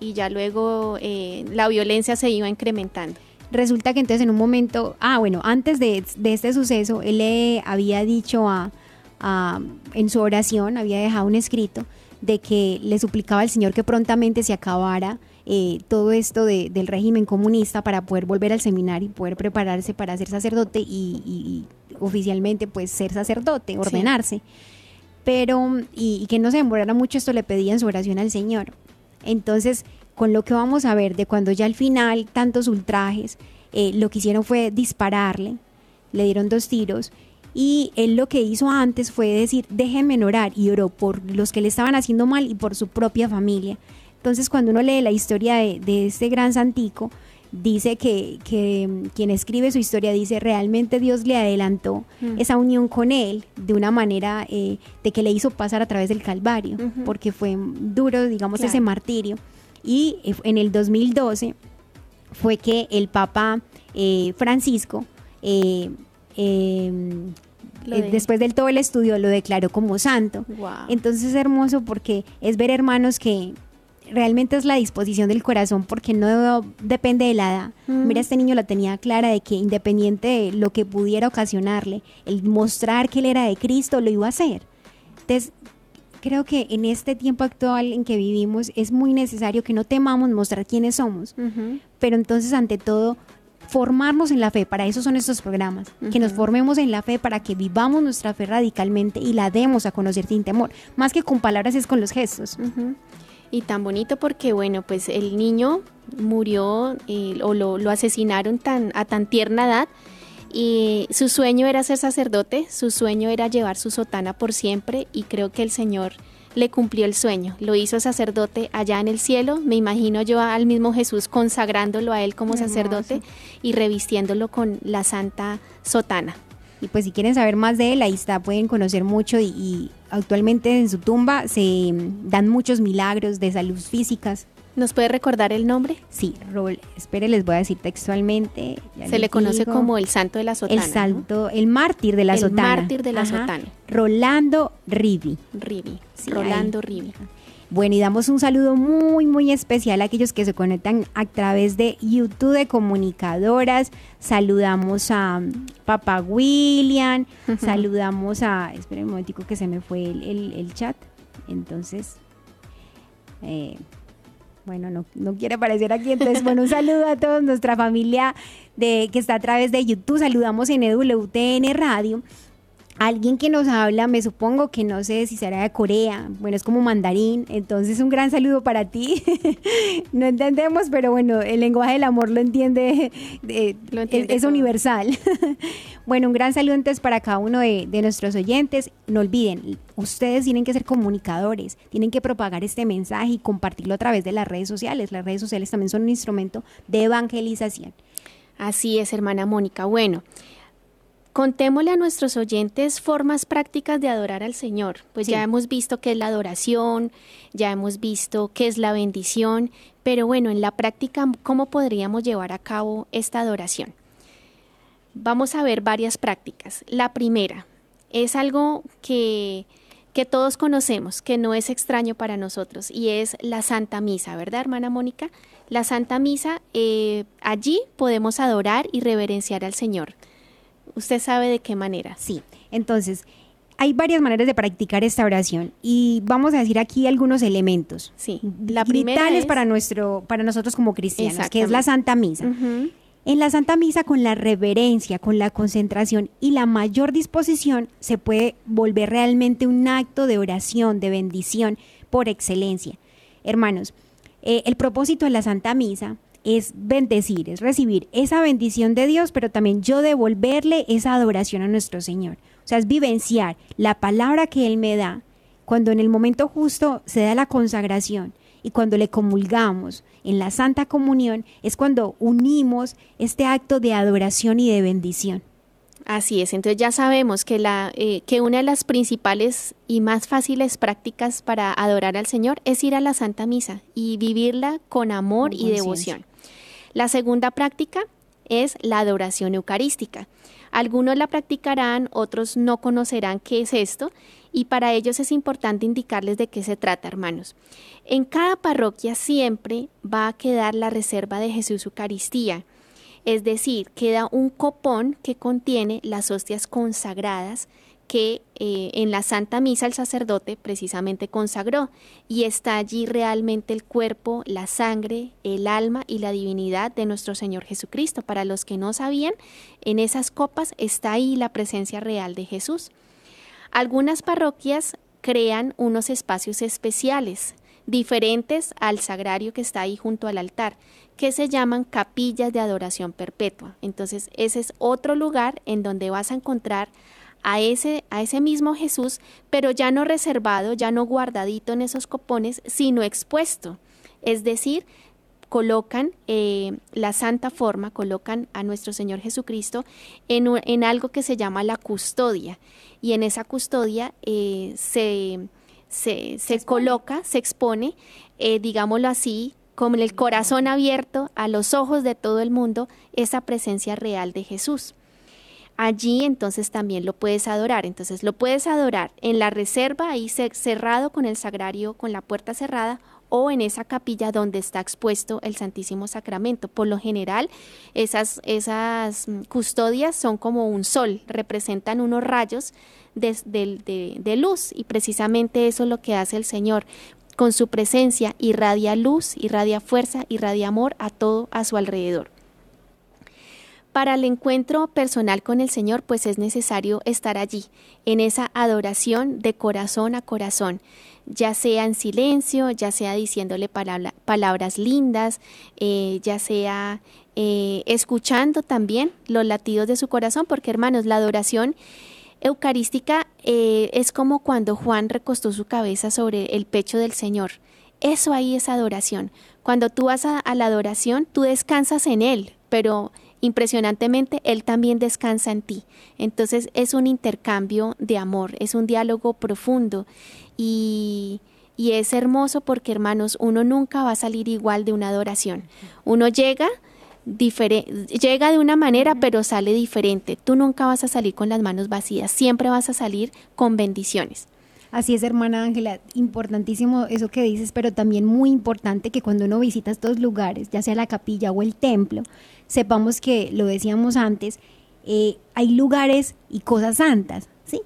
y ya luego eh, la violencia se iba incrementando. Resulta que entonces en un momento, ah, bueno, antes de, de este suceso, él le había dicho a, a- en su oración, había dejado un escrito de que le suplicaba al Señor que prontamente se acabara eh, todo esto de- del régimen comunista para poder volver al seminario y poder prepararse para ser sacerdote y, y- y oficialmente pues ser sacerdote, ordenarse. Pero, y, y que no se demorara mucho, esto le pedía en su oración al Señor. Entonces, con lo que vamos a ver de cuando ya al final tantos ultrajes, eh, lo que hicieron fue dispararle, le dieron dos tiros y él lo que hizo antes fue decir, déjenme orar y oró por los que le estaban haciendo mal y por su propia familia. Entonces cuando uno lee la historia de, de este gran santico, dice que, que, mm, quien escribe su historia dice realmente Dios le adelantó Mm. esa unión con él de una manera eh, de que le hizo pasar a través del Calvario, porque fue duro, digamos, Claro. ese martirio. Y eh, en el 2012 fue que el Papa eh, Francisco, eh, de- después del todo el estudio, lo declaró como santo. Wow. Entonces es hermoso porque es ver hermanos que realmente es la disposición del corazón porque no depende de la edad. Mm. Mira, este niño la tenía clara de que independiente de lo que pudiera ocasionarle, el mostrar que él era de Cristo lo iba a hacer. Entonces, creo que en este tiempo actual en que vivimos es muy necesario que no temamos mostrar quiénes somos, pero entonces ante todo formarnos en la fe, para eso son estos programas, que nos formemos en la fe para que vivamos nuestra fe radicalmente y la demos a conocer sin temor, más que con palabras es con los gestos. Y tan bonito porque, bueno, pues el niño murió eh, o lo, lo asesinaron tan, a tan tierna edad y su sueño era ser sacerdote, su sueño era llevar su sotana por siempre y creo que el Señor le cumplió el sueño, lo hizo sacerdote allá en el cielo, me imagino yo al mismo Jesús consagrándolo a él como sacerdote y revistiéndolo con la santa sotana. Y pues si quieren saber más de él, ahí está, pueden conocer mucho y, y actualmente en su tumba se mm, dan muchos milagros de salud físicas. ¿Nos puede recordar el nombre? Sí, Rol, espere, les voy a decir textualmente. Se le conoce digo. como el santo de la sotana. el ¿no? salto, el mártir de la El sotana. mártir de la Ajá. sotana. Rolando Rivi. Rivi, Sí, Rolando ahí. Rivi. Bueno, y damos un saludo muy, muy especial a aquellos que se conectan a través de YouTube de comunicadoras. Saludamos a mm, Papá William, saludamos a... Esperen un momentico que se me fue el, el- el chat. Entonces, eh, bueno, no, no quiere aparecer aquí. Entonces, bueno, un saludo a toda nuestra familia de, que está a través de YouTube. Saludamos en EWTN Radio. Alguien que nos habla, me supongo que no sé si será de Corea, bueno, es como mandarín, entonces un gran saludo para ti. no entendemos, pero bueno, el lenguaje del amor lo entiende, eh, Lo es- entiende es, todo. universal. bueno, un gran saludo entonces para cada uno de, de nuestros oyentes. No olviden, ustedes tienen que ser comunicadores, tienen que propagar este mensaje y compartirlo a través de las redes sociales. Las redes sociales también son un instrumento de evangelización. Así es, hermana Mónica. Bueno, contémosle a nuestros oyentes formas prácticas de adorar al Señor. Pues Sí. ya hemos visto qué es la adoración, ya hemos visto qué es la bendición, pero bueno, en la práctica, ¿cómo podríamos llevar a cabo esta adoración? Vamos a ver varias prácticas. La primera es algo que, que todos conocemos, que no es extraño para nosotros, y es la Santa Misa, ¿verdad, hermana Mónica? La Santa Misa, eh, allí podemos adorar y reverenciar al Señor. ¿Usted sabe de qué manera? Sí, entonces hay varias maneras de practicar esta oración y vamos a decir aquí algunos elementos. Sí, la primera vitales es- para nuestro para nosotros como cristianos, que es la. Santa Misa. En la Santa Misa con la reverencia, con la concentración y la mayor disposición se puede volver realmente un acto de oración, de bendición por excelencia. Hermanos, eh, el propósito de la Santa Misa es bendecir, es recibir esa bendición de Dios, pero también yo devolverle esa adoración a nuestro Señor. O sea, es vivenciar la palabra que Él me da cuando en el momento justo se da la consagración y cuando le comulgamos en la Santa Comunión, es cuando unimos este acto de adoración y de bendición. Así es, entonces ya sabemos que, la, eh, que una de las principales y más fáciles prácticas para adorar al Señor es ir a la Santa Misa y vivirla con amor Con y devoción. La segunda práctica es la adoración eucarística. Algunos la practicarán, otros no conocerán qué es esto y para ellos es importante indicarles de qué se trata, hermanos. En cada parroquia siempre va a quedar la reserva de Jesús Eucaristía, es decir, queda un copón que contiene las hostias consagradas que eh, en la Santa Misa el sacerdote precisamente consagró y está allí realmente el cuerpo, la sangre, el alma y la divinidad de nuestro Señor Jesucristo. Para los que no sabían, en esas copas está ahí la presencia real de Jesús. Algunas parroquias crean unos espacios especiales, diferentes al sagrario que está ahí junto al altar, que se llaman capillas de adoración perpetua. Entonces, ese es otro lugar en donde vas a encontrar a ese, a ese mismo Jesús, pero ya no reservado, ya no guardadito en esos copones, sino expuesto. Es decir, colocan eh, la santa forma, colocan a nuestro Señor Jesucristo en, en, algo que se llama la custodia. Y en esa custodia eh, se, se, se, coloca, se expone, eh, digámoslo así, con el corazón abierto a los ojos de todo el mundo, esa presencia real de Jesús. Allí entonces también lo puedes adorar. Entonces lo puedes adorar en la reserva, ahí cerrado con el sagrario, con la puerta cerrada, o en esa capilla donde está expuesto el Santísimo Sacramento. Por lo general, esas, esas mm, custodias son como un sol, representan unos rayos de, de, luz y precisamente eso es lo que hace el Señor. Con su presencia irradia luz, irradia fuerza, irradia amor a todo a su alrededor. Para el encuentro personal con el Señor, pues es necesario estar allí, en esa adoración de corazón a corazón, ya sea en silencio, ya sea diciéndole palabras lindas, eh, ya sea eh, escuchando también los latidos de su corazón, porque hermanos, la adoración eucarística eh, es como cuando Juan recostó su cabeza sobre el pecho del Señor. Eso ahí es adoración. Cuando tú vas a la adoración, tú descansas en Él, pero impresionantemente, Él también descansa en ti. Entonces es un intercambio de amor, es un diálogo profundo y, y es hermoso porque, hermanos, uno nunca va a salir igual de una adoración. Uno llega, llega de una manera, pero sale diferente. Tú nunca vas a salir con las manos vacías, siempre vas a salir con bendiciones. Así es, hermana Ángela, importantísimo eso que dices, pero también muy importante que cuando uno visita estos lugares, ya sea la capilla o el templo, sepamos que, lo decíamos antes, eh, hay lugares y cosas santas, ¿sí?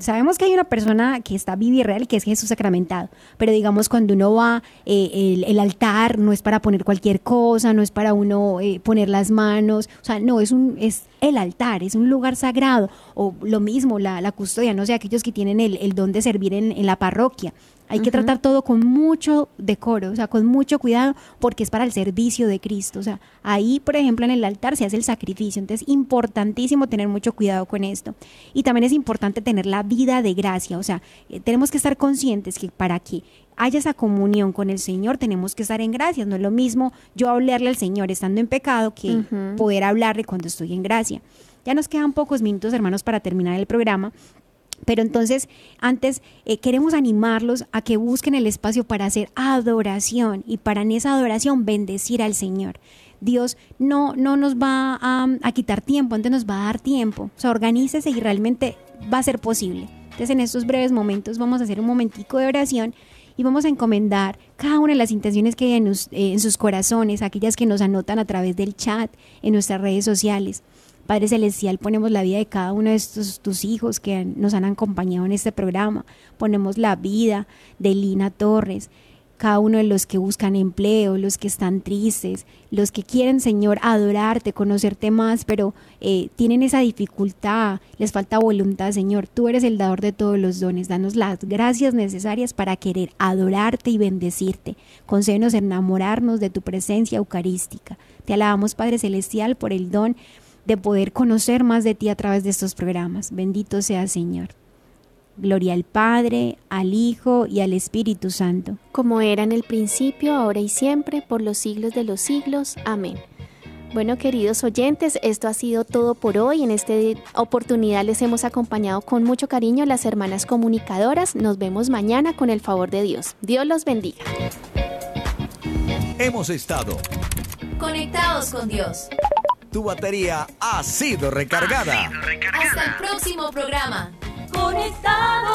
sabemos que hay una persona que está viva y real, que es Jesús sacramentado, pero digamos cuando uno va, eh, el, altar no es para poner cualquier cosa, no es para uno eh, poner las manos, o sea, no, es, un, es el altar, es un lugar sagrado, o lo mismo, la, la custodia, no sé, aquellos que tienen el, el don de servir en, en la parroquia, hay que tratar todo con mucho decoro, o sea, con mucho cuidado, porque es para el servicio de Cristo. O sea, ahí, por ejemplo, en el altar se hace el sacrificio. Entonces, importantísimo tener mucho cuidado con esto. Y también es importante tener la vida de gracia. O sea, eh, tenemos que estar conscientes que para que haya esa comunión con el Señor, tenemos que estar en gracia. No es lo mismo yo hablarle al Señor estando en pecado que poder hablarle cuando estoy en gracia. Ya nos quedan pocos minutos, hermanos, para terminar el programa. Pero entonces, antes eh, queremos animarlos a que busquen el espacio para hacer adoración y para en esa adoración bendecir al Señor. Dios no, no nos va a, quitar tiempo, antes nos va a dar tiempo. O sea, organícese y realmente va a ser posible. Entonces, en estos breves momentos vamos a hacer un momentico de oración y vamos a encomendar cada una de las intenciones que hay en, en sus corazones, aquellas que nos anotan a través del chat, en nuestras redes sociales. Padre Celestial, ponemos la vida de cada uno de estos tus hijos que nos han acompañado en este programa. Ponemos la vida de Lina Torres, cada uno de los que buscan empleo, los que están tristes, los que quieren, Señor, adorarte, conocerte más, pero eh, tienen esa dificultad, les falta voluntad, Señor. Tú eres el dador de todos los dones. Danos las gracias necesarias para querer adorarte y bendecirte. Concédenos enamorarnos de tu presencia eucarística. Te alabamos, Padre Celestial, por el don de poder conocer más de ti a través de estos programas. Bendito sea Señor. Gloria al Padre, al Hijo y al Espíritu Santo. Como era en el principio, ahora y siempre, por los siglos de los siglos. Amén. Bueno, queridos oyentes, esto ha sido todo por hoy. En esta oportunidad les hemos acompañado con mucho cariño las hermanas comunicadoras. Nos vemos mañana con el favor de Dios. Dios los bendiga. Hemos estado conectados con Dios tu batería ha sido recargada. Hasta el próximo programa. Conectados.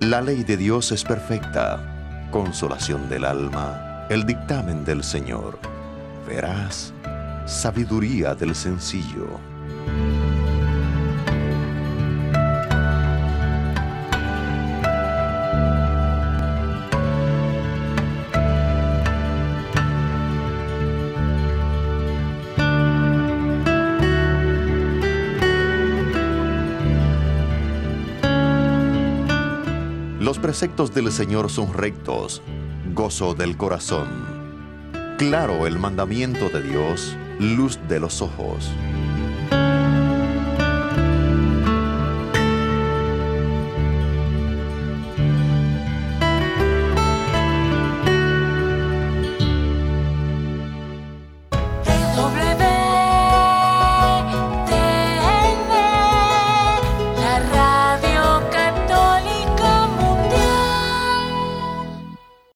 La ley de Dios es perfecta, consolación del alma, el dictamen del Señor. Verás sabiduría del sencillo. Los preceptos del Señor son rectos del corazón. Claro el mandamiento de Dios, luz de los ojos.